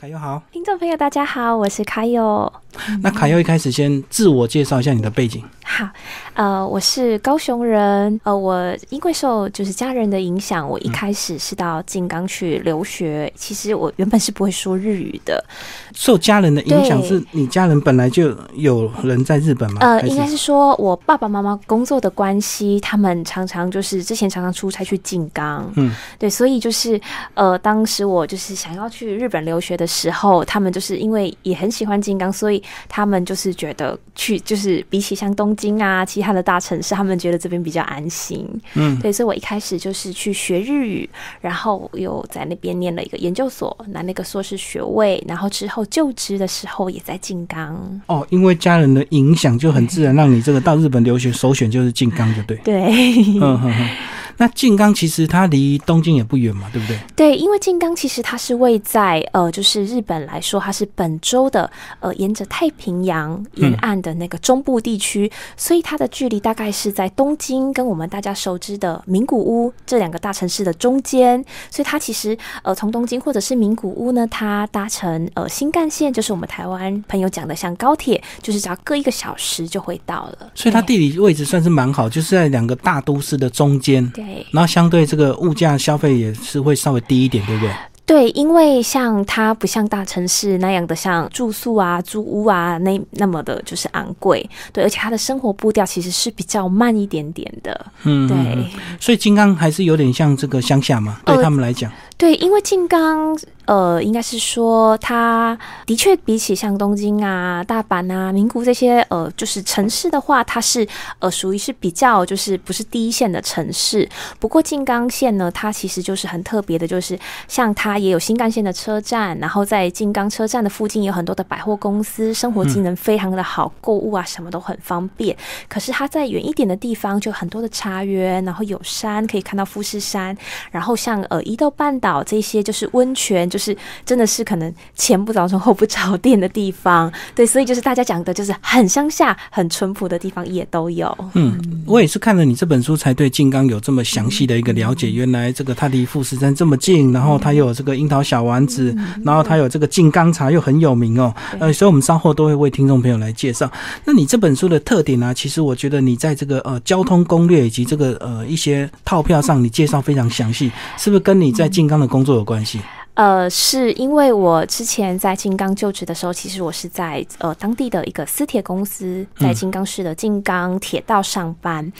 凯佑好，听众朋友大家好，我是卡友。那卡友一开始先自我介绍一下你的背景。好，呃，我是高雄人，呃，我因为受就是家人的影响，我一开始是到静冈去留学。其实我原本是不会说日语的。受家人的影响，是你家人本来就有人在日本吗？呃，应该是说我爸爸妈妈工作的关系，他们常常就是之前常常出差去静冈。嗯，对，所以就是呃，当时我就是想要去日本留学的时候，他们就是因为也很喜欢静冈，所以他们就是觉得去就是比起像东京啊其他的大城市，他们觉得这边比较安心。嗯，对，所以我一开始就是去学日语，然后又在那边念了一个研究所，拿那个硕士学位，然后之后。就职的时候也在静冈哦，因为家人的影响，就很自然让你这个到日本留学首选就是静冈，就对。对。那静冈其实它离东京也不远嘛，对不对？对，因为静冈其实它是位在呃，就是日本来说，它是本州的呃，沿着太平洋沿岸的那个中部地区，所以它的距离大概是在东京跟我们大家熟知的名古屋这两个大城市的中间，所以它其实呃，从东京或者是名古屋呢，它搭乘呃新干线，就是我们台湾朋友讲的像高铁，就是只要隔一个小时就会到了。所以它地理位置算是蛮好，就是在两个大都市的中间。对。然后相对这个物价消费也是会稍微低一点，对不对？对，因为像它不像大城市那样的像住宿啊、租屋啊那那么的就是昂贵，对，而且它的生活步调其实是比较慢一点点的。嗯，对。所以金刚还是有点像这个乡下嘛，对他们来讲。对，因为静冈，呃，应该是说，它的确比起像东京啊、大阪啊、名古这些，呃，就是城市的话，它是呃属于是比较就是不是第一线的城市。不过静冈县呢，它其实就是很特别的，就是像它也有新干线的车站，然后在静冈车站的附近有很多的百货公司，生活机能非常的好，购物啊什么都很方便。可是它在远一点的地方，就很多的茶园，然后有山可以看到富士山，然后像呃伊豆半岛。这些就是温泉，就是真的是可能前不着村后不着店的地方，对，所以就是大家讲的，就是很乡下、很淳朴的地方也都有。嗯，我也是看了你这本书，才对静冈有这么详细的一个了解。原来这个它离富士山这么近，然后它又有这个樱桃小丸子，然后它有这个静冈茶又很有名哦。呃，所以我们稍后都会为听众朋友来介绍。那你这本书的特点呢？其实我觉得你在这个呃交通攻略以及这个呃一些套票上，你介绍非常详细，是不是跟你在金刚？的工作有关系，呃，是因为我之前在金刚就职的时候，其实我是在呃当地的一个私铁公司，在金刚市的金刚铁道上班，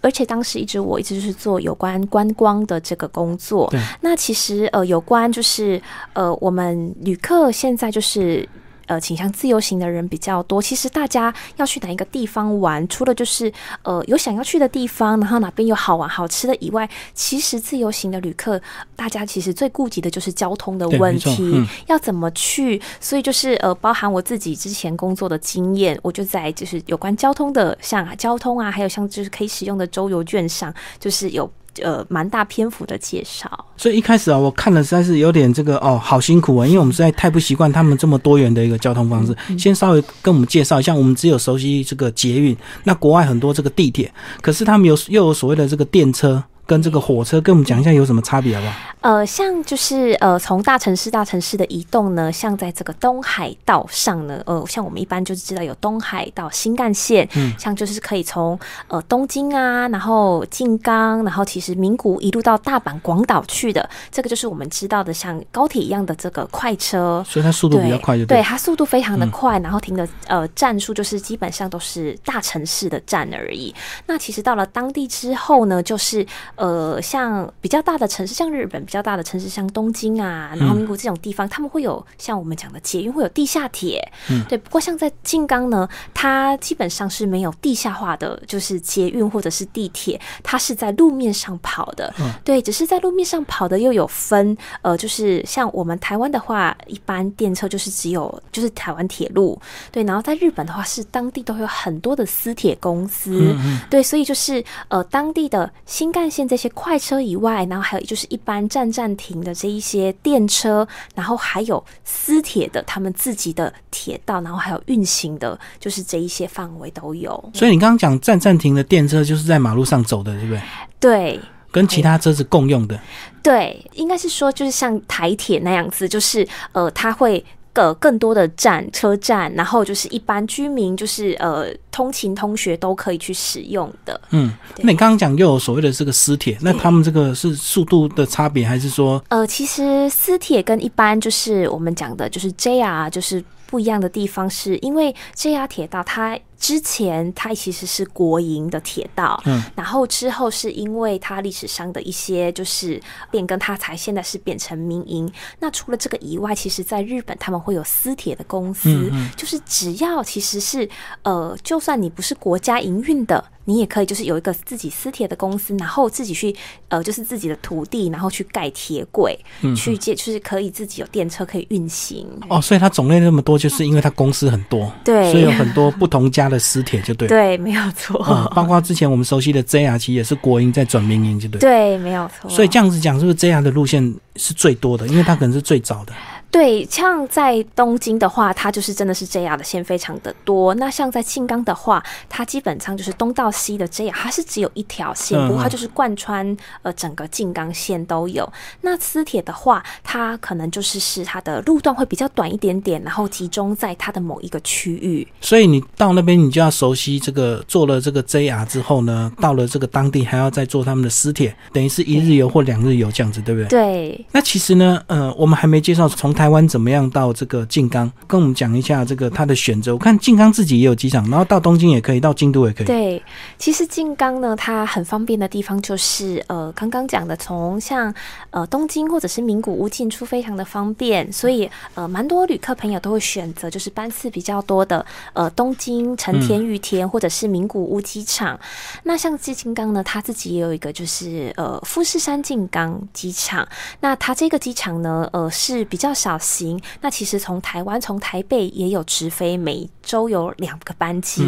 而且当时一直我一直就是做有关观光的这个工作。那其实呃有关就是呃我们旅客现在就是。呃，倾向自由行的人比较多。其实大家要去哪一个地方玩，除了就是呃有想要去的地方，然后哪边有好玩好吃的以外，其实自由行的旅客，大家其实最顾及的就是交通的问题，要怎么去。所以就是呃，包含我自己之前工作的经验，我就在就是有关交通的，像交通啊，还有像就是可以使用的周游券上，就是有。呃，蛮大篇幅的介绍，所以一开始啊，我看了实在是有点这个哦，好辛苦啊，因为我们实在太不习惯他们这么多元的一个交通方式。先稍微跟我们介绍一下，我们只有熟悉这个捷运，那国外很多这个地铁，可是他们有又有所谓的这个电车。跟这个火车，跟我们讲一下有什么差别好不好？呃，像就是呃，从大城市大城市的移动呢，像在这个东海道上呢，呃，像我们一般就是知道有东海道新干线，嗯，像就是可以从呃东京啊，然后静冈，然后其实名古一路到大阪、广岛去的，这个就是我们知道的像高铁一样的这个快车，所以它速度比较快，就对它速度非常的快，然后停的呃站数就是基本上都是大城市的站而已。那其实到了当地之后呢，就是。呃，像比较大的城市，像日本比较大的城市，像东京啊，然后名古这种地方，他们会有像我们讲的捷运，会有地下铁。嗯，对。不过像在静冈呢，它基本上是没有地下化的，就是捷运或者是地铁，它是在路面上跑的。嗯，对，只是在路面上跑的又有分，呃，就是像我们台湾的话，一般电车就是只有就是台湾铁路。对，然后在日本的话，是当地都有很多的私铁公司。嗯，对，所以就是呃，当地的新干线。这些快车以外，然后还有就是一般站站停的这一些电车，然后还有私铁的他们自己的铁道，然后还有运行的，就是这一些范围都有。所以你刚刚讲站站停的电车，就是在马路上走的，对不对？对。跟其他车子共用的。对，应该是说就是像台铁那样子，就是呃，它会。个更多的站车站，然后就是一般居民，就是呃通勤同学都可以去使用的。嗯，那你刚刚讲又有所谓的这个私铁，那他们这个是速度的差别，还是说？呃，其实私铁跟一般就是我们讲的，就是 JR 就是不一样的地方，是因为 JR 铁道它。之前它其实是国营的铁道，嗯，然后之后是因为它历史上的一些就是变更，它才现在是变成民营。那除了这个以外，其实在日本他们会有私铁的公司，就是只要其实是呃，就算你不是国家营运的。你也可以，就是有一个自己私铁的公司，然后自己去，呃，就是自己的土地，然后去盖铁轨，去接，就是可以自己有电车可以运行。哦，所以它种类那么多，就是因为它公司很多，对，所以有很多不同家的私铁，就对。对，没有错。包括之前我们熟悉的 JR，其实也是国营在转民营，就对。对，没有错。所以这样子讲，是不是 JR 的路线是最多的？因为它可能是最早的。对，像在东京的话，它就是真的是 JR 的线非常的多。那像在庆冈的话，它基本上就是东到西的 JR，它是只有一条线，不过它就是贯穿呃整个静冈线都有。那私铁的话，它可能就是是它的路段会比较短一点点，然后集中在它的某一个区域。所以你到那边，你就要熟悉这个做了这个 JR 之后呢，到了这个当地还要再做他们的私铁，等于是一日游或两日游这样子，对不对？对。那其实呢，呃，我们还没介绍从台。台湾怎么样到这个静冈？跟我们讲一下这个它的选择。我看静冈自己也有机场，然后到东京也可以，到京都也可以。对，其实静冈呢，它很方便的地方就是呃，刚刚讲的，从像呃东京或者是名古屋进出非常的方便，所以呃，蛮多旅客朋友都会选择就是班次比较多的呃东京成田羽田或者是名古屋机场。那像静冈呢，它自己也有一个就是呃富士山静冈机场。那它这个机场呢，呃是比较少。行，那其实从台湾从台北也有直飞，每周有两个班机。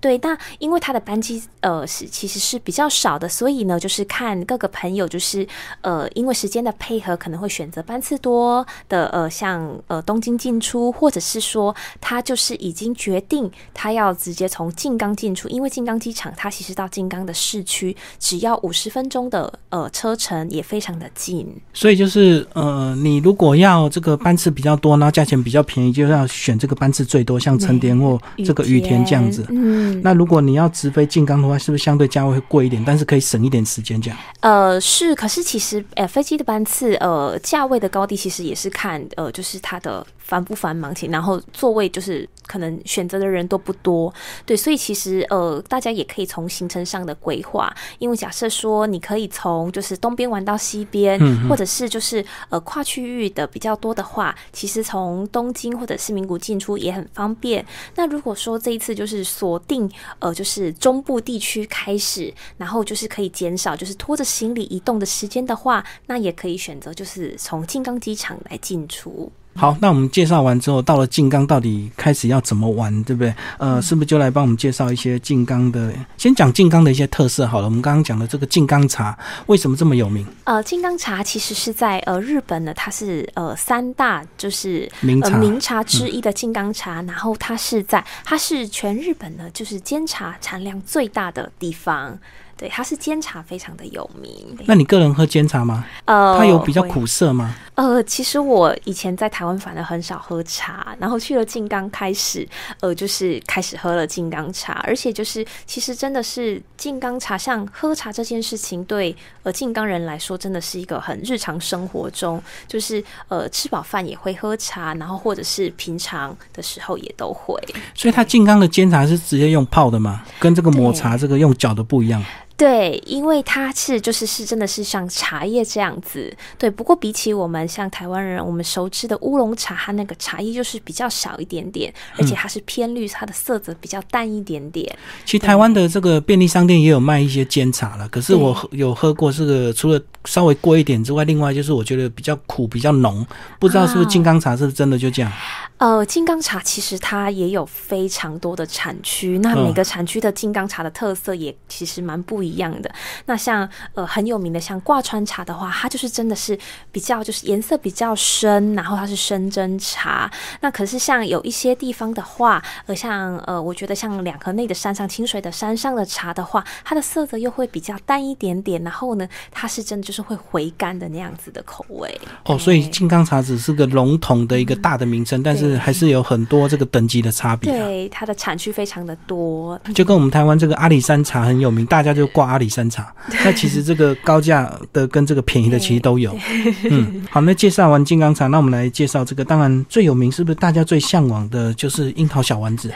对，那因为它的班机呃是其实是比较少的，所以呢就是看各个朋友就是呃因为时间的配合，可能会选择班次多的呃像呃东京进出，或者是说他就是已经决定他要直接从静冈进出，因为静冈机场它其实到静冈的市区只要五十分钟的呃车程，也非常的近。所以就是呃你如果要这个。班次比较多，然后价钱比较便宜，就要选这个班次最多，像成田或这个羽田这样子。嗯，那如果你要直飞静冈的话，是不是相对价位会贵一点？但是可以省一点时间这样。呃，是，可是其实呃飞机的班次呃价位的高低其实也是看呃就是它的。繁不繁忙，然后座位就是可能选择的人都不多，对，所以其实呃，大家也可以从行程上的规划，因为假设说你可以从就是东边玩到西边，或者是就是呃跨区域的比较多的话，其实从东京或者是名古进出也很方便。那如果说这一次就是锁定呃就是中部地区开始，然后就是可以减少就是拖着行李移动的时间的话，那也可以选择就是从静冈机场来进出。好，那我们介绍完之后，到了静冈到底开始要怎么玩，对不对？呃，是不是就来帮我们介绍一些静冈的？先讲静冈的一些特色好了。我们刚刚讲的这个静冈茶为什么这么有名？呃，静冈茶其实是在呃日本呢，它是呃三大就是名茶名茶之一的静冈茶，然后它是在它是全日本呢就是煎茶产量最大的地方。对，它是煎茶非常的有名。那你个人喝煎茶吗？呃，它有比较苦涩吗？呃，其实我以前在台湾反而很少喝茶，然后去了静冈开始，呃，就是开始喝了静冈茶，而且就是其实真的是静冈茶，像喝茶这件事情，对呃静冈人来说，真的是一个很日常生活中，就是呃吃饱饭也会喝茶，然后或者是平常的时候也都会。所以它静冈的煎茶是直接用泡的吗？跟这个抹茶这个用搅的不一样。对，因为它是就是是真的是像茶叶这样子，对。不过比起我们像台湾人我们熟知的乌龙茶，它那个茶叶就是比较少一点点，而且它是偏绿，它的色泽比较淡一点点。其实台湾的这个便利商店也有卖一些煎茶了，可是我有喝过这个，除了稍微贵一点之外，另外就是我觉得比较苦，比较浓。不知道是不是金刚茶是真的就这样？呃，金刚茶其实它也有非常多的产区，那每个产区的金刚茶的特色也其实蛮不一样的。那像呃很有名的像挂川茶的话，它就是真的是比较就是颜色比较深，然后它是深蒸茶。那可是像有一些地方的话，呃像呃我觉得像两河内的山上清水的山上的茶的话，它的色泽又会比较淡一点点，然后呢它是真就是会回甘的那样子的口味。哦，所以金刚茶只是个笼统的一个大的名称，但是。还是有很多这个等级的差别，对它的产区非常的多，就跟我们台湾这个阿里山茶很有名，大家就挂阿里山茶。那其实这个高价的跟这个便宜的其实都有。嗯，好，那介绍完金刚茶，那我们来介绍这个，当然最有名是不是大家最向往的就是樱桃小丸子？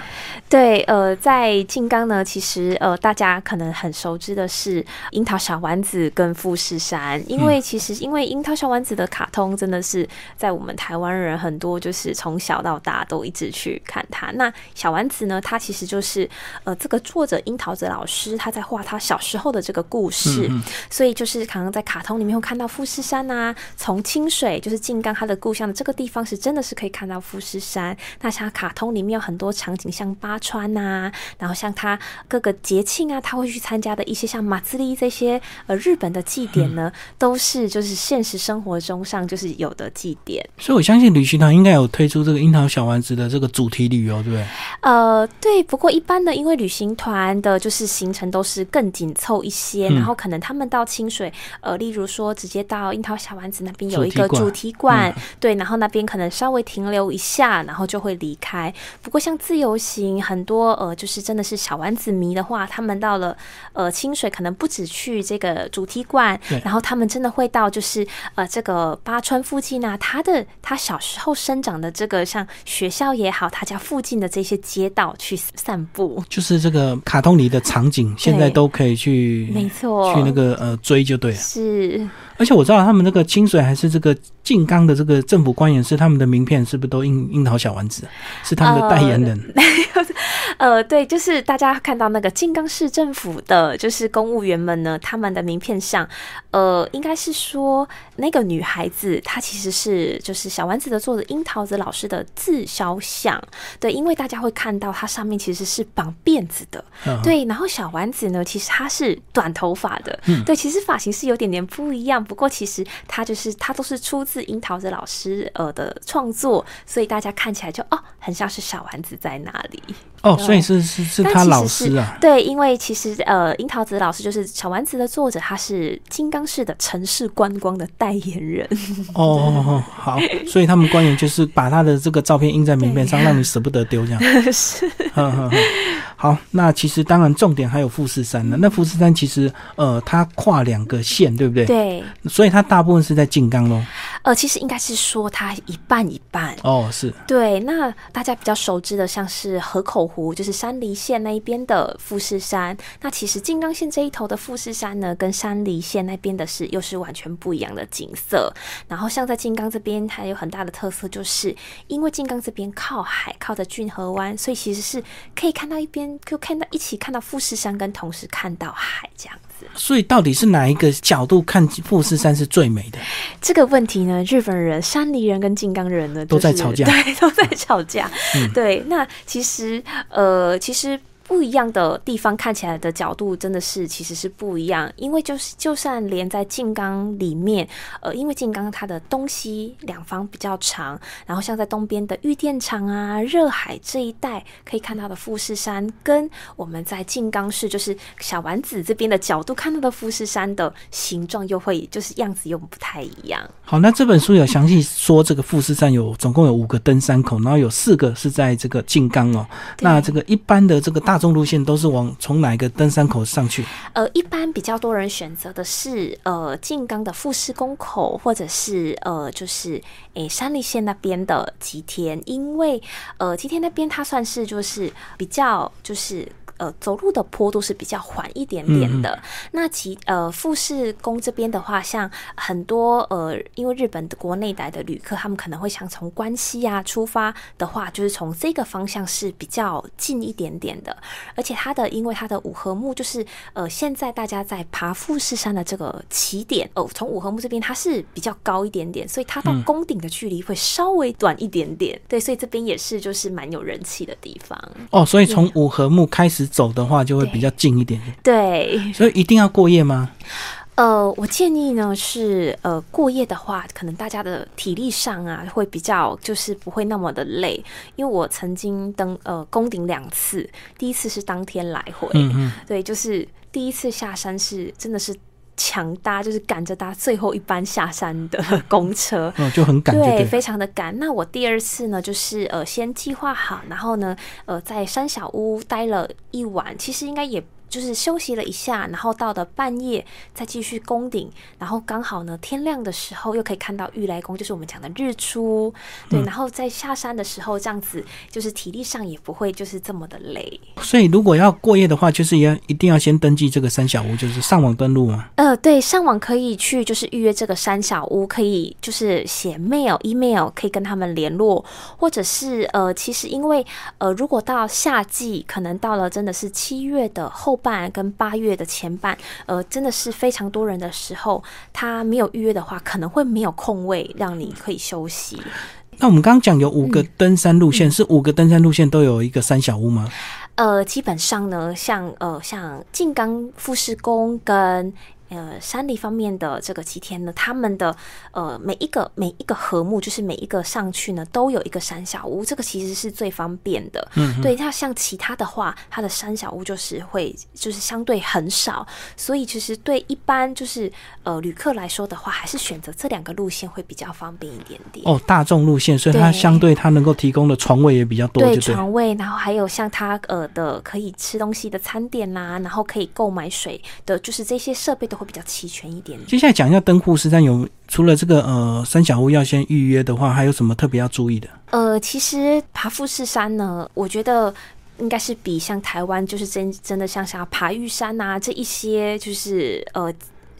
对，呃，在金刚呢，其实呃大家可能很熟知的是樱桃小丸子跟富士山，因为其实因为樱桃小丸子的卡通真的是在我们台湾人很多就是从小。到大都一直去看它。那小丸子呢？他其实就是呃，这个作者樱桃子老师他在画他小时候的这个故事，所以就是可能在卡通里面会看到富士山啊，从清水就是静冈他的故乡的这个地方是真的是可以看到富士山。那像卡通里面有很多场景，像八川呐，然后像他各个节庆啊，他会去参加的一些像马自立这些呃日本的祭典呢，都是就是现实生活中上就是有的祭典。所以我相信旅行团应该有推出这个樱。桃小丸子的这个主题旅游，对不对？呃，对。不过一般的，因为旅行团的就是行程都是更紧凑一些，然后可能他们到清水，呃，例如说直接到樱桃小丸子那边有一个主题馆，对，然后那边可能稍微停留一下，然后就会离开。不过像自由行，很多呃，就是真的是小丸子迷的话，他们到了呃清水，可能不止去这个主题馆，然后他们真的会到就是呃这个八川附近啊，他的他小时候生长的这个像。学校也好，他家附近的这些街道去散步，就是这个卡通里的场景，现在都可以去，没错，去那个呃追就对了。是，而且我知道他们那个清水还是这个静冈的这个政府官员是他们的名片，是不是都樱樱桃小丸子？是他们的代言人？呃，对，就是大家看到那个静冈市政府的，就是公务员们呢，他们的名片上，呃，应该是说那个女孩子她其实是就是小丸子的作者樱桃子老师的。自肖像，对，因为大家会看到它上面其实是绑辫子的，对，然后小丸子呢，其实她是短头发的，对，其实发型是有点点不一样，不过其实她就是她都是出自樱桃子老师呃的创作，所以大家看起来就哦，很像是小丸子在那里。哦，所以是是是他老师啊？对，因为其实呃，樱桃子老师就是小丸子的作者，他是金刚市的城市观光的代言人。哦，好，所以他们官员就是把他的这个照片印在名片上，让你舍不得丢，这样 是。好，那其实当然重点还有富士山呢。那富士山其实呃，它跨两个县，对不对？对。所以它大部分是在静冈喽。呃，其实应该是说它一半一半。哦，是。对，那大家比较熟知的像是河口湖，就是山梨县那一边的富士山。那其实静冈县这一头的富士山呢，跟山梨县那边的是又是完全不一样的景色。然后像在静冈这边，它有很大的特色，就是因为静冈这边靠海，靠着骏河湾，所以其实是可以看到一边。就看到一起看到富士山，跟同时看到海这样子。所以到底是哪一个角度看富士山是最美的？这个问题呢，日本人、山梨人跟静冈人呢都在吵架，对，都在吵架。对，那其实呃，其实。不一样的地方看起来的角度真的是其实是不一样，因为就是就算连在静冈里面，呃，因为静冈它的东西两方比较长，然后像在东边的玉电厂啊、热海这一带可以看到的富士山，跟我们在静冈市就是小丸子这边的角度看到的富士山的形状又会就是样子又不太一样。好，那这本书有详细说这个富士山有总共有五个登山口，然后有四个是在这个静冈哦。那这个一般的这个大中路线都是往从哪个登山口上去？呃，一般比较多人选择的是呃静冈的富士宫口，或者是呃就是诶山梨县那边的吉田，因为呃吉田那边它算是就是比较就是。呃走路的坡度是比较缓一点点的。那其呃富士宫这边的话，像很多呃，因为日本的国内来的旅客，他们可能会想从关西啊出发的话，就是从这个方向是比较近一点点的。而且它的因为它的五合目就是呃，现在大家在爬富士山的这个起点哦，从五合目这边它是比较高一点点，所以它到宫顶的距离会稍微短一点点。对，所以这边也是就是蛮有人气的地方。哦，所以从五合目开始走的话，就会比较近一点。点。对，所以一定要过夜吗？呃，我建议呢是呃过夜的话，可能大家的体力上啊会比较就是不会那么的累，因为我曾经登呃宫顶两次，第一次是当天来回，对，就是第一次下山是真的是强搭，就是赶着搭最后一班下山的 公车，嗯，就很赶，对，非常的赶。那我第二次呢，就是呃先计划好，然后呢呃在山小屋待了一晚，其实应该也。就是休息了一下，然后到了半夜再继续攻顶，然后刚好呢天亮的时候又可以看到玉来宫，就是我们讲的日出。对，然后在下山的时候这样子，就是体力上也不会就是这么的累。所以如果要过夜的话，就是要一定要先登记这个三小屋，就是上网登录吗？呃，对，上网可以去就是预约这个三小屋，可以就是写 mail email 可以跟他们联络，或者是呃，其实因为呃，如果到夏季，可能到了真的是七月的后。半跟八月的前半，呃，真的是非常多人的时候，他没有预约的话，可能会没有空位让你可以休息。那我们刚刚讲有五个登山路线，是五个登山路线都有一个三小屋吗？呃，基本上呢，像呃像静冈富士宫跟。呃，山里方面的这个七天呢，他们的呃每一个每一个和睦，就是每一个上去呢，都有一个山小屋，这个其实是最方便的。嗯，对，那像其他的话，它的山小屋就是会就是相对很少，所以其实对一般就是呃旅客来说的话，还是选择这两个路线会比较方便一点点。哦，大众路线，所以它相对它能够提供的床位也比较多，对，床位，然后还有像它呃的可以吃东西的餐点啦，然后可以购买水的，就是这些设备都。比较齐全一点。接下来讲一下登户士山有除了这个呃三小屋要先预约的话，还有什么特别要注意的？呃，其实爬富士山呢，我觉得应该是比像台湾就是真真的像像爬玉山啊这一些就是呃。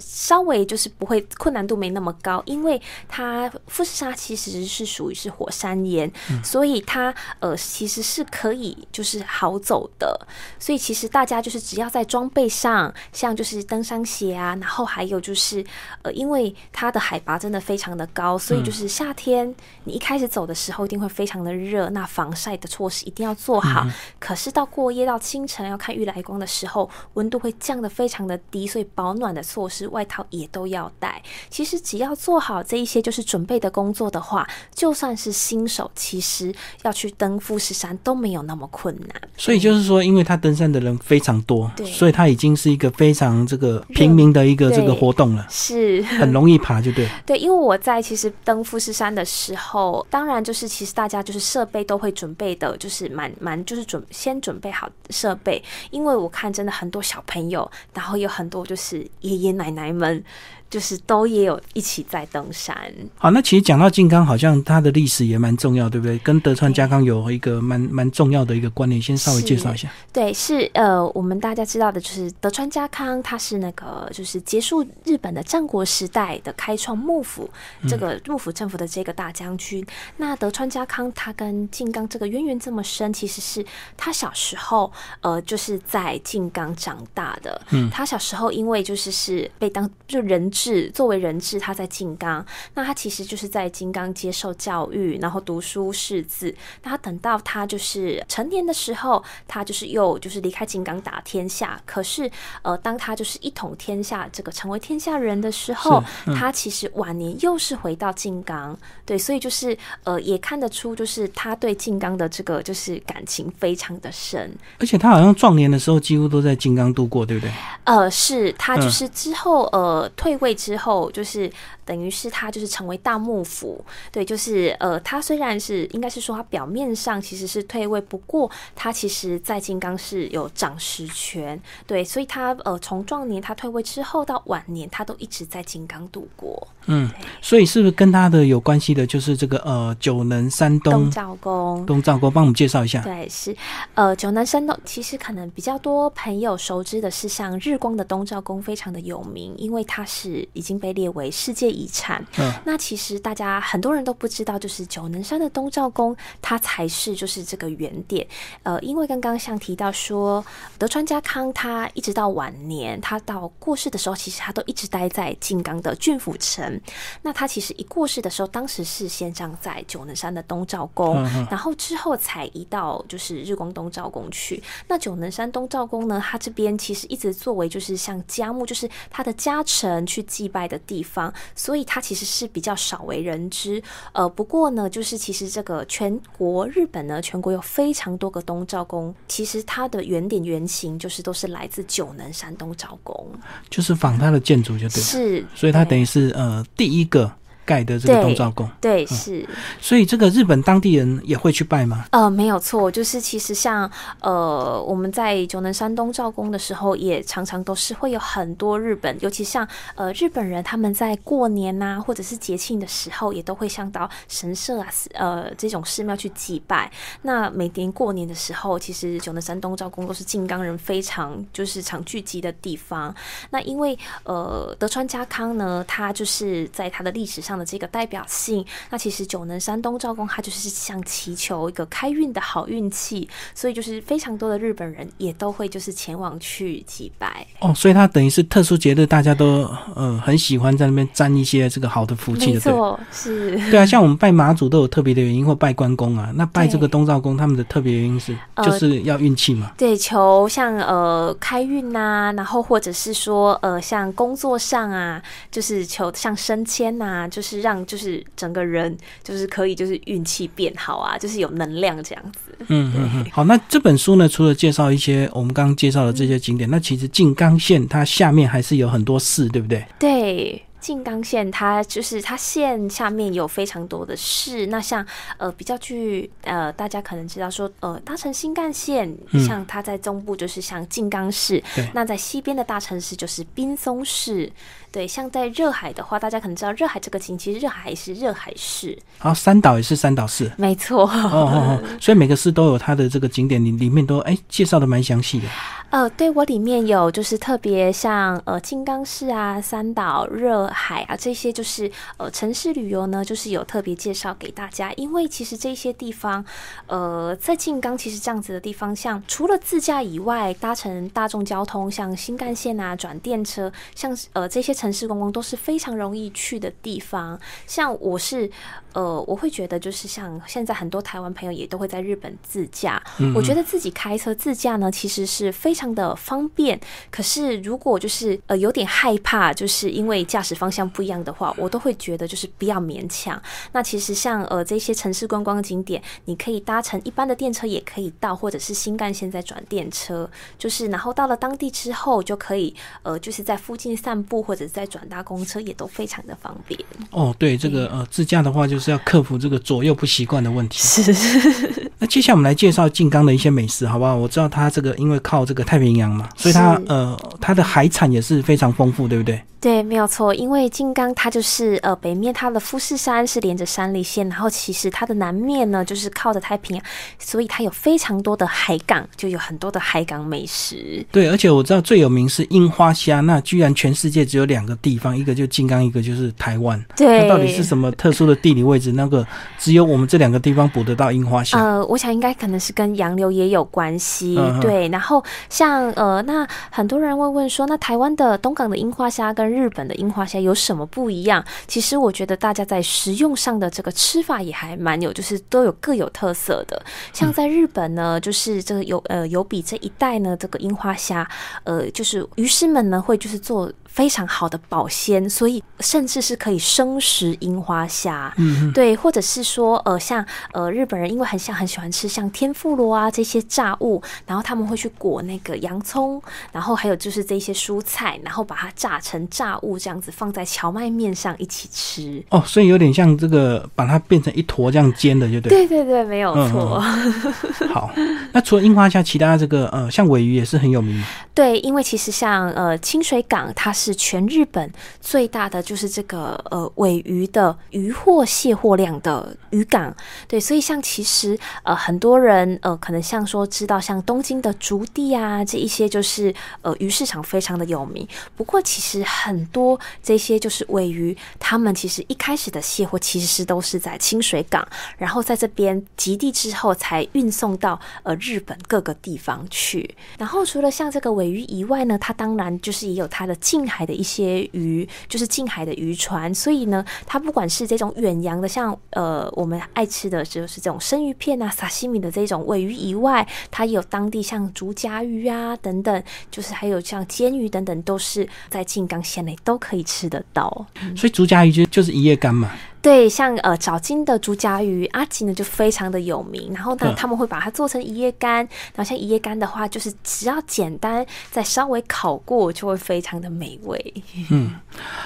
稍微就是不会困难度没那么高，因为它富士山其实是属于是火山岩，所以它呃其实是可以就是好走的。所以其实大家就是只要在装备上，像就是登山鞋啊，然后还有就是呃，因为它的海拔真的非常的高，所以就是夏天你一开始走的时候一定会非常的热，那防晒的措施一定要做好。可是到过夜到清晨要看玉来光的时候，温度会降的非常的低，所以保暖的措施。外套也都要带。其实只要做好这一些就是准备的工作的话，就算是新手，其实要去登富士山都没有那么困难。所以就是说，因为他登山的人非常多，所以他已经是一个非常这个平民的一个这个活动了，是很容易爬，就对。对，因为我在其实登富士山的时候，当然就是其实大家就是设备都会准备的，就是蛮蛮就是准先准备好设备，因为我看真的很多小朋友，然后有很多就是爷爷奶奶。奶们。就是都也有一起在登山。好，那其实讲到靖康，好像它的历史也蛮重要，对不对？跟德川家康有一个蛮蛮重要的一个关联，先稍微介绍一下。对，是呃，我们大家知道的就是德川家康，他是那个就是结束日本的战国时代的开创幕府这个幕府政府的这个大将军。那德川家康他跟靖康这个渊源这么深，其实是他小时候呃就是在靖康长大的。嗯，他小时候因为就是是被当就人。是作为人质，他在金刚，那他其实就是在金刚接受教育，然后读书识字。那他等到他就是成年的时候，他就是又就是离开金刚打天下。可是呃，当他就是一统天下，这个成为天下人的时候，他其实晚年又是回到金刚。对，所以就是呃，也看得出就是他对金刚的这个就是感情非常的深。而且他好像壮年的时候几乎都在金刚度过，对不对？呃，是他就是之后呃退位。位之后，就是等于是他就是成为大幕府。对，就是呃，他虽然是应该是说他表面上其实是退位，不过他其实在金刚是有掌实权。对，所以他呃从壮年他退位之后到晚年，他都一直在金刚度过。嗯，所以是不是跟他的有关系的，就是这个呃九能山东赵公？东赵公，帮我们介绍一下。对，是呃九能山东，其实可能比较多朋友熟知的是像日光的东赵公，非常的有名，因为他是已经被列为世界遗产。嗯，那其实大家很多人都不知道，就是九能山的东照宫，它才是就是这个原点。呃，因为刚刚像提到说，德川家康他一直到晚年，他到过世的时候，其实他都一直待在静冈的郡府城。那他其实一过世的时候，当时是先葬在九能山的东照宫，然后之后才移到就是日光东照宫去。那九能山东照宫呢，它这边其实一直作为就是像家墓，就是他的家臣去祭拜的地方，所以它其实是比较少为人知。呃，不过呢，就是其实这个全国日本呢，全国有非常多个东照宫，其实它的原点原型就是都是来自九能山东照宫，就是仿它的建筑就对，是，所以它等于是呃。第一个。盖的这个东照宫，对，是，所以这个日本当地人也会去拜吗？呃，没有错，就是其实像呃，我们在九能山东照宫的时候，也常常都是会有很多日本，尤其像呃日本人，他们在过年呐，或者是节庆的时候，也都会上到神社啊，呃这种寺庙去祭拜。那每年过年的时候，其实九能山东照宫都是静冈人非常就是常聚集的地方。那因为呃德川家康呢，他就是在他的历史上。的这个代表性，那其实九能山东照宫，它就是想祈求一个开运的好运气，所以就是非常多的日本人也都会就是前往去祭拜。哦，所以他等于是特殊节日，大家都呃很喜欢在那边沾一些这个好的福气的，对，是，对啊，像我们拜妈祖都有特别的原因，或拜关公啊，那拜这个东照宫，他们的特别原因是就是要运气嘛，对，求像呃开运呐，然后或者是说呃像工作上啊，就是求像升迁呐，就。就是让，就是整个人，就是可以，就是运气变好啊，就是有能量这样子。嗯嗯嗯。好，那这本书呢，除了介绍一些我们刚刚介绍的这些景点，那其实静冈县它下面还是有很多市，对不对？对。静冈县，它就是它县下面有非常多的市。那像呃比较具呃大家可能知道说呃搭乘新干线，像它在中部就是像静冈市，那在西边的大城市就是滨松市。对，像在热海的话，大家可能知道热海这个景，其实热海是热海市。然后三岛也是三岛市，没错。哦哦哦，所以每个市都有它的这个景点，里里面都哎介绍的蛮详细的。呃，对我里面有就是特别像呃静冈市啊、三岛、热海啊这些，就是呃城市旅游呢，就是有特别介绍给大家。因为其实这些地方，呃，在静冈其实这样子的地方，像除了自驾以外，搭乘大众交通，像新干线啊、转电车，像呃这些城市公公都是非常容易去的地方。像我是呃，我会觉得就是像现在很多台湾朋友也都会在日本自驾，我觉得自己开车自驾呢，其实是非常。常的方便，可是如果就是呃有点害怕，就是因为驾驶方向不一样的话，我都会觉得就是不要勉强。那其实像呃这些城市观光景点，你可以搭乘一般的电车也可以到，或者是新干线再转电车，就是然后到了当地之后就可以呃就是在附近散步，或者再转搭公车也都非常的方便。哦，对，这个呃自驾的话就是要克服这个左右不习惯的问题。是。那接下来我们来介绍静冈的一些美食，好不好？我知道它这个因为靠这个。太平洋嘛，所以它呃，它的海产也是非常丰富，对不对？对，没有错，因为金刚它就是呃北面它的富士山是连着山梨县，然后其实它的南面呢就是靠着太平洋，所以它有非常多的海港，就有很多的海港美食。对，而且我知道最有名是樱花虾，那居然全世界只有两个地方，一个就金刚，一个就是台湾。对，那到底是什么特殊的地理位置？那个只有我们这两个地方捕得到樱花虾？呃，我想应该可能是跟洋流也有关系。对，然后像呃，那很多人会问说，那台湾的东港的樱花虾跟日本的樱花虾有什么不一样？其实我觉得大家在食用上的这个吃法也还蛮有，就是都有各有特色的。像在日本呢，就是这个有呃有比这一代呢，这个樱花虾，呃，就是鱼师们呢会就是做。非常好的保鲜，所以甚至是可以生食樱花虾。嗯，对，或者是说，呃，像呃日本人因为很像很喜欢吃像天妇罗啊这些炸物，然后他们会去裹那个洋葱，然后还有就是这些蔬菜，然后把它炸成炸物这样子放在荞麦面上一起吃。哦，所以有点像这个把它变成一坨这样煎的，就对。对对对，没有错。好，那除了樱花虾，其他这个呃，像尾鱼也是很有名。对，因为其实像呃清水港，它是是全日本最大的就是这个呃尾鱼的渔获卸货量的渔港。对，所以像其实呃很多人呃可能像说知道像东京的竹地啊这一些就是呃鱼市场非常的有名。不过其实很多这些就是尾鱼，他们其实一开始的卸货其实是都是在清水港，然后在这边集地之后才运送到呃日本各个地方去。然后除了像这个尾鱼以外呢，它当然就是也有它的近海的一些鱼，就是近海的渔船。所以呢，它不管是这种远洋的，像呃我们爱吃的就是这种生鱼片啊、沙西米的这种尾鱼以外，它也有当地像竹夹鱼啊等等，就是还有像煎鱼等等，都是在静冈县内都可以吃得到。所以竹夹鱼就就是一夜干嘛。对，像呃早金的竹夹鱼阿吉呢就非常的有名，然后呢他们会把它做成一夜干，然后像一夜干的话，就是只要简单再稍微烤过，就会非常的美味。嗯，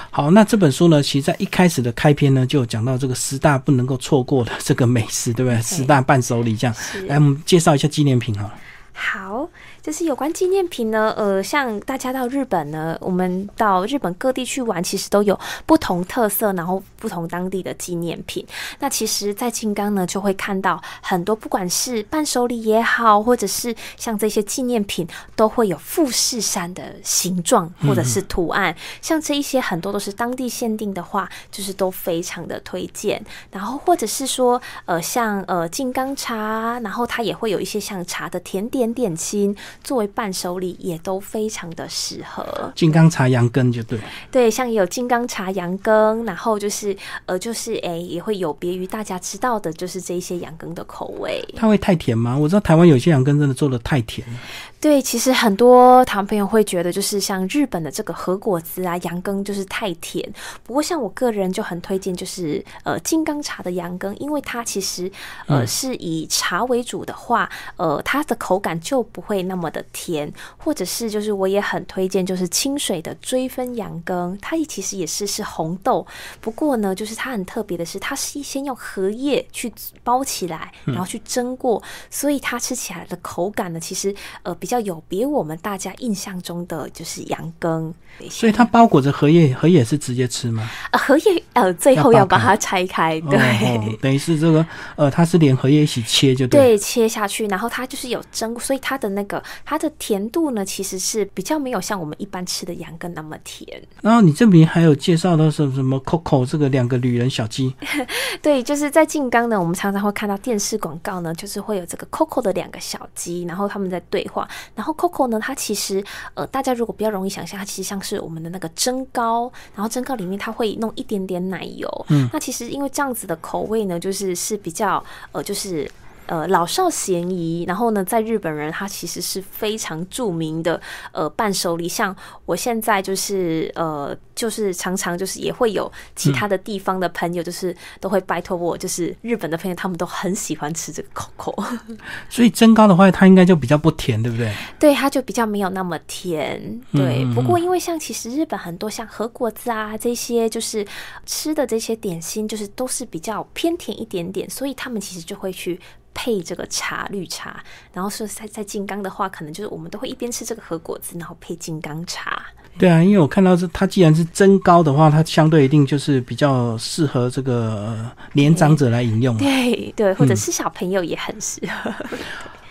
好，那这本书呢，其实在一开始的开篇呢，就有讲到这个十大不能够错过的这个美食，对不对？十大伴手礼这样，来我们介绍一下纪念品哈。好。就是有关纪念品呢，呃，像大家到日本呢，我们到日本各地去玩，其实都有不同特色，然后不同当地的纪念品。那其实，在金刚呢，就会看到很多，不管是伴手礼也好，或者是像这些纪念品，都会有富士山的形状或者是图案。像这一些很多都是当地限定的话，就是都非常的推荐。然后或者是说，呃，像呃金刚茶，然后它也会有一些像茶的甜点点心。作为伴手礼也都非常的适合。金刚茶羊羹就对，对，像有金刚茶羊羹，然后就是呃，就是哎，也会有别于大家知道的，就是这一些羊羹的口味。它会太甜吗？我知道台湾有些羊羹真的做的太甜了。对，其实很多台湾朋友会觉得，就是像日本的这个和果子啊，羊羹就是太甜。不过像我个人就很推荐，就是呃金刚茶的羊羹，因为它其实呃是以茶为主的话，呃它的口感就不会那么的甜。或者是就是我也很推荐，就是清水的追分羊羹，它其实也是是红豆。不过呢，就是它很特别的是，它是先用荷叶去包起来，然后去蒸过，所以它吃起来的口感呢，其实呃比。比较有别我们大家印象中的就是羊羹，所以它包裹着荷叶，荷叶是直接吃吗？呃，荷叶呃最后要把它拆开，对，等于是这个呃，它是连荷叶一起切就对，切下去，然后它就是有蒸，所以它的那个它的甜度呢，其实是比较没有像我们一般吃的羊羹那么甜。然后你这边还有介绍到什么什么 Coco 这个两个女人小鸡，对，就是在静冈呢，我们常常会看到电视广告呢，就是会有这个 Coco 的两个小鸡，然后他们在对话。然后 Coco 呢，它其实呃，大家如果比较容易想象，它其实像是我们的那个蒸糕，然后蒸糕里面它会弄一点点奶油。嗯，那其实因为这样子的口味呢，就是是比较呃，就是。呃，老少咸宜。然后呢，在日本人，他其实是非常著名的呃伴手礼。像我现在就是呃，就是常常就是也会有其他的地方的朋友，就是都会拜托我，就是日本的朋友，他们都很喜欢吃这个口口。所以蒸糕的话，它应该就比较不甜，对不对？对，它就比较没有那么甜。对，不过因为像其实日本很多像和果子啊这些，就是吃的这些点心，就是都是比较偏甜一点点，所以他们其实就会去。配这个茶绿茶，然后说在在金刚的话，可能就是我们都会一边吃这个和果子，然后配金刚茶。对啊，因为我看到是它既然是增高的话，它相对一定就是比较适合这个年长者来饮用。对对，或者是小朋友也很适合。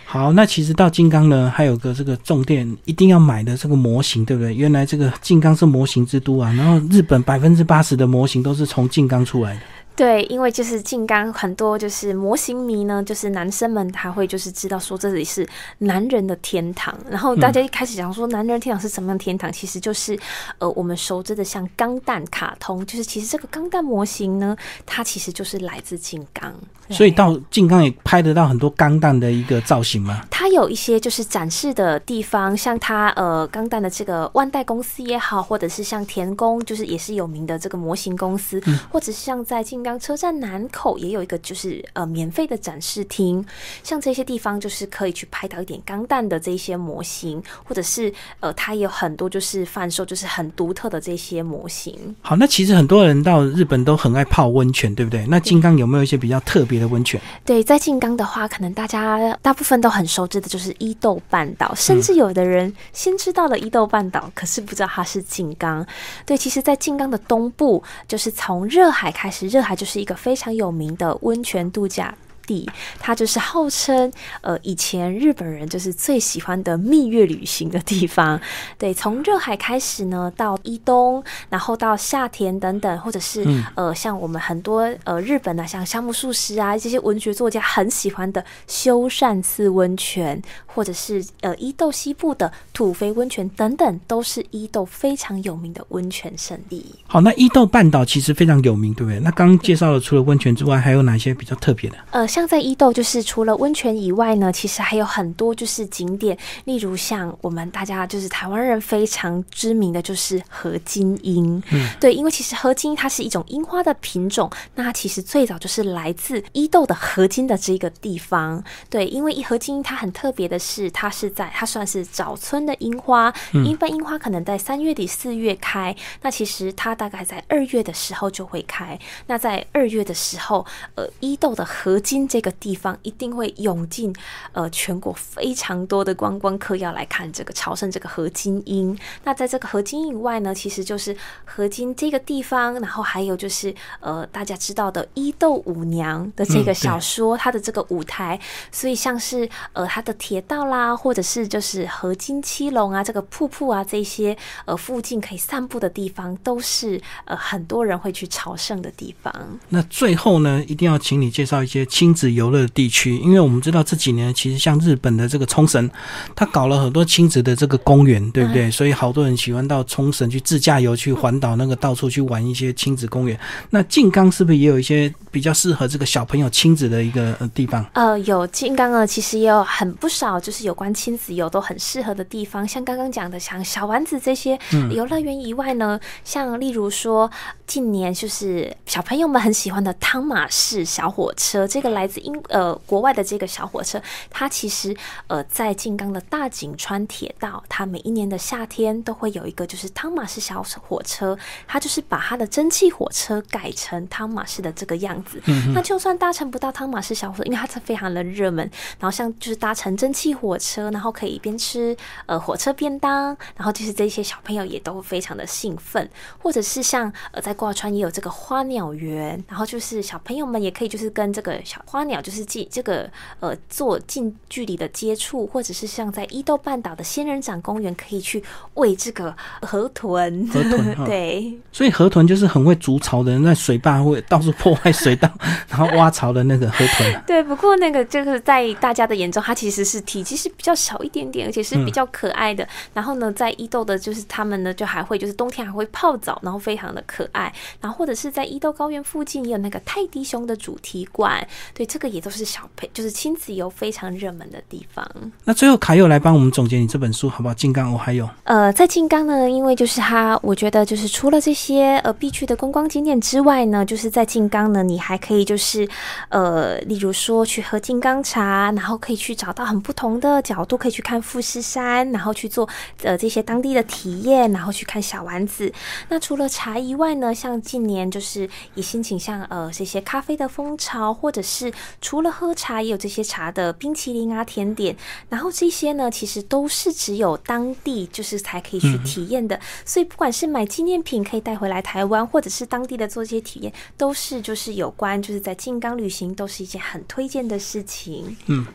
好，那其实到金刚呢，还有个这个重点一定要买的这个模型，对不对？原来这个金刚是模型之都啊，然后日本百分之八十的模型都是从金刚出来的。对，因为就是静冈很多就是模型迷呢，就是男生们他会就是知道说这里是男人的天堂，然后大家一开始讲说男人天堂是什么样的天堂，其实就是呃我们熟知的像钢弹卡通，就是其实这个钢弹模型呢，它其实就是来自静冈，所以到静冈也拍得到很多钢弹的一个造型吗？它有一些就是展示的地方，像它呃钢弹的这个万代公司也好，或者是像田宫，就是也是有名的这个模型公司，或者是像在静冈车站南口也有一个就是呃免费的展示厅，像这些地方就是可以去拍到一点钢弹的这些模型，或者是呃它也有很多就是贩售就是很独特的这些模型。好，那其实很多人到日本都很爱泡温泉，对不对？那静冈有没有一些比较特别的温泉？对，在静冈的话，可能大家大部分都很熟知的就是伊豆半岛，甚至有的人先知道了伊豆半岛，可是不知道它是静冈。对，其实，在静冈的东部，就是从热海开始，热海就是一个非常有名的温泉度假。地，它就是号称呃以前日本人就是最喜欢的蜜月旅行的地方。对，从热海开始呢，到伊东，然后到夏田等等，或者是呃像我们很多呃日本的像夏目漱石啊这些文学作家很喜欢的修善寺温泉，或者是呃伊豆西部的土肥温泉等等，都是伊豆非常有名的温泉胜地。好，那伊豆半岛其实非常有名，对不对？那刚刚介绍了除了温泉之外，还有哪些比较特别的？呃。像在伊豆，就是除了温泉以外呢，其实还有很多就是景点，例如像我们大家就是台湾人非常知名的就是合金樱。嗯，对，因为其实合金它是一种樱花的品种，那它其实最早就是来自伊豆的合金的这个地方。对，因为一合金它很特别的是，它是在它算是早春的樱花，一般樱花可能在三月底四月开，那其实它大概在二月的时候就会开。那在二月的时候，呃，伊豆的合金。这个地方一定会涌进呃全国非常多的观光客要来看这个朝圣这个合金音。那在这个合金以外呢，其实就是合金这个地方，然后还有就是呃大家知道的伊豆舞娘的这个小说，它的这个舞台，所以像是呃它的铁道啦，或者是就是合金七龙啊，这个瀑布啊这些呃附近可以散步的地方，都是呃很多人会去朝圣的地方。那最后呢，一定要请你介绍一些亲。子游乐地区，因为我们知道这几年其实像日本的这个冲绳，他搞了很多亲子的这个公园，对不对？所以好多人喜欢到冲绳去自驾游，去环岛，那个到处去玩一些亲子公园。那静冈是不是也有一些比较适合这个小朋友亲子的一个地方？呃，有静冈呢，其实也有很不少，就是有关亲子游都很适合的地方。像刚刚讲的，像小丸子这些游乐园以外呢，像例如说近年就是小朋友们很喜欢的汤马士小火车，这个来。自英呃国外的这个小火车，它其实呃在静冈的大井川铁道，它每一年的夏天都会有一个就是汤马士小火车，它就是把它的蒸汽火车改成汤马士的这个样子。那就算搭乘不到汤马士小火车，因为它是非常的热门，然后像就是搭乘蒸汽火车，然后可以一边吃呃火车便当，然后就是这些小朋友也都非常的兴奋，或者是像呃在挂川也有这个花鸟园，然后就是小朋友们也可以就是跟这个小花。花鸟就是近这个呃做近距离的接触，或者是像在伊豆半岛的仙人掌公园，可以去喂这个 河豚。河豚对，所以河豚就是很会筑巢的人，在水坝会到处破坏水道，然后挖巢的那个河豚。对，不过那个就是在大家的眼中，它其实是体积是比较小一点点，而且是比较可爱的。然后呢，在伊豆的，就是他们呢就还会就是冬天还会泡澡，然后非常的可爱。然后或者是在伊豆高原附近也有那个泰迪熊的主题馆。对。这个也都是小朋就是亲子游非常热门的地方。那最后卡友来帮我们总结你这本书好不好？金刚我还有呃，在金刚呢，因为就是它，我觉得就是除了这些呃必去的观光景点之外呢，就是在金刚呢，你还可以就是呃，例如说去喝金刚茶，然后可以去找到很不同的角度，可以去看富士山，然后去做呃这些当地的体验，然后去看小丸子。那除了茶以外呢，像近年就是也兴起像呃这些咖啡的风潮，或者是是除了喝茶，也有这些茶的冰淇淋啊、甜点，然后这些呢，其实都是只有当地就是才可以去体验的。所以不管是买纪念品可以带回来台湾，或者是当地的做这些体验，都是就是有关就是在静冈旅行都是一件很推荐的事情。嗯，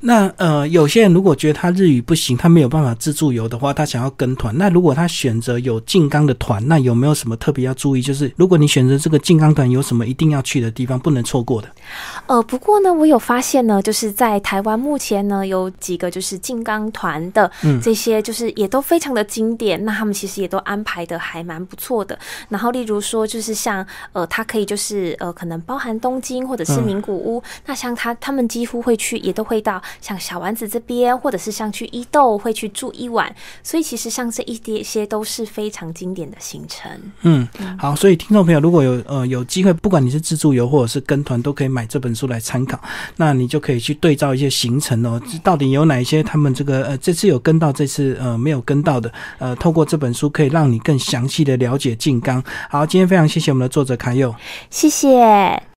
那呃，有些人如果觉得他日语不行，他没有办法自助游的话，他想要跟团，那如果他选择有静冈的团，那有没有什么特别要注意？就是如果你选择这个静冈团，有什么一定要去的地方，不能错过的？呃，不过呢，我有发现呢，就是在台湾目前呢，有几个就是金刚团的这些，就是也都非常的经典。那他们其实也都安排的还蛮不错的。然后例如说，就是像呃，它可以就是呃，可能包含东京或者是名古屋。那像他他们几乎会去，也都会到像小丸子这边，或者是像去伊豆会去住一晚。所以其实像这一些些都是非常经典的行程。嗯，好，所以听众朋友如果有呃有机会，不管你是自助游或者是跟团，都可以买这本书来参考。那你就可以去对照一些行程哦，到底有哪一些他们这个呃这次有跟到，这次呃没有跟到的，呃，透过这本书可以让你更详细的了解静冈。好，今天非常谢谢我们的作者卡佑，谢谢。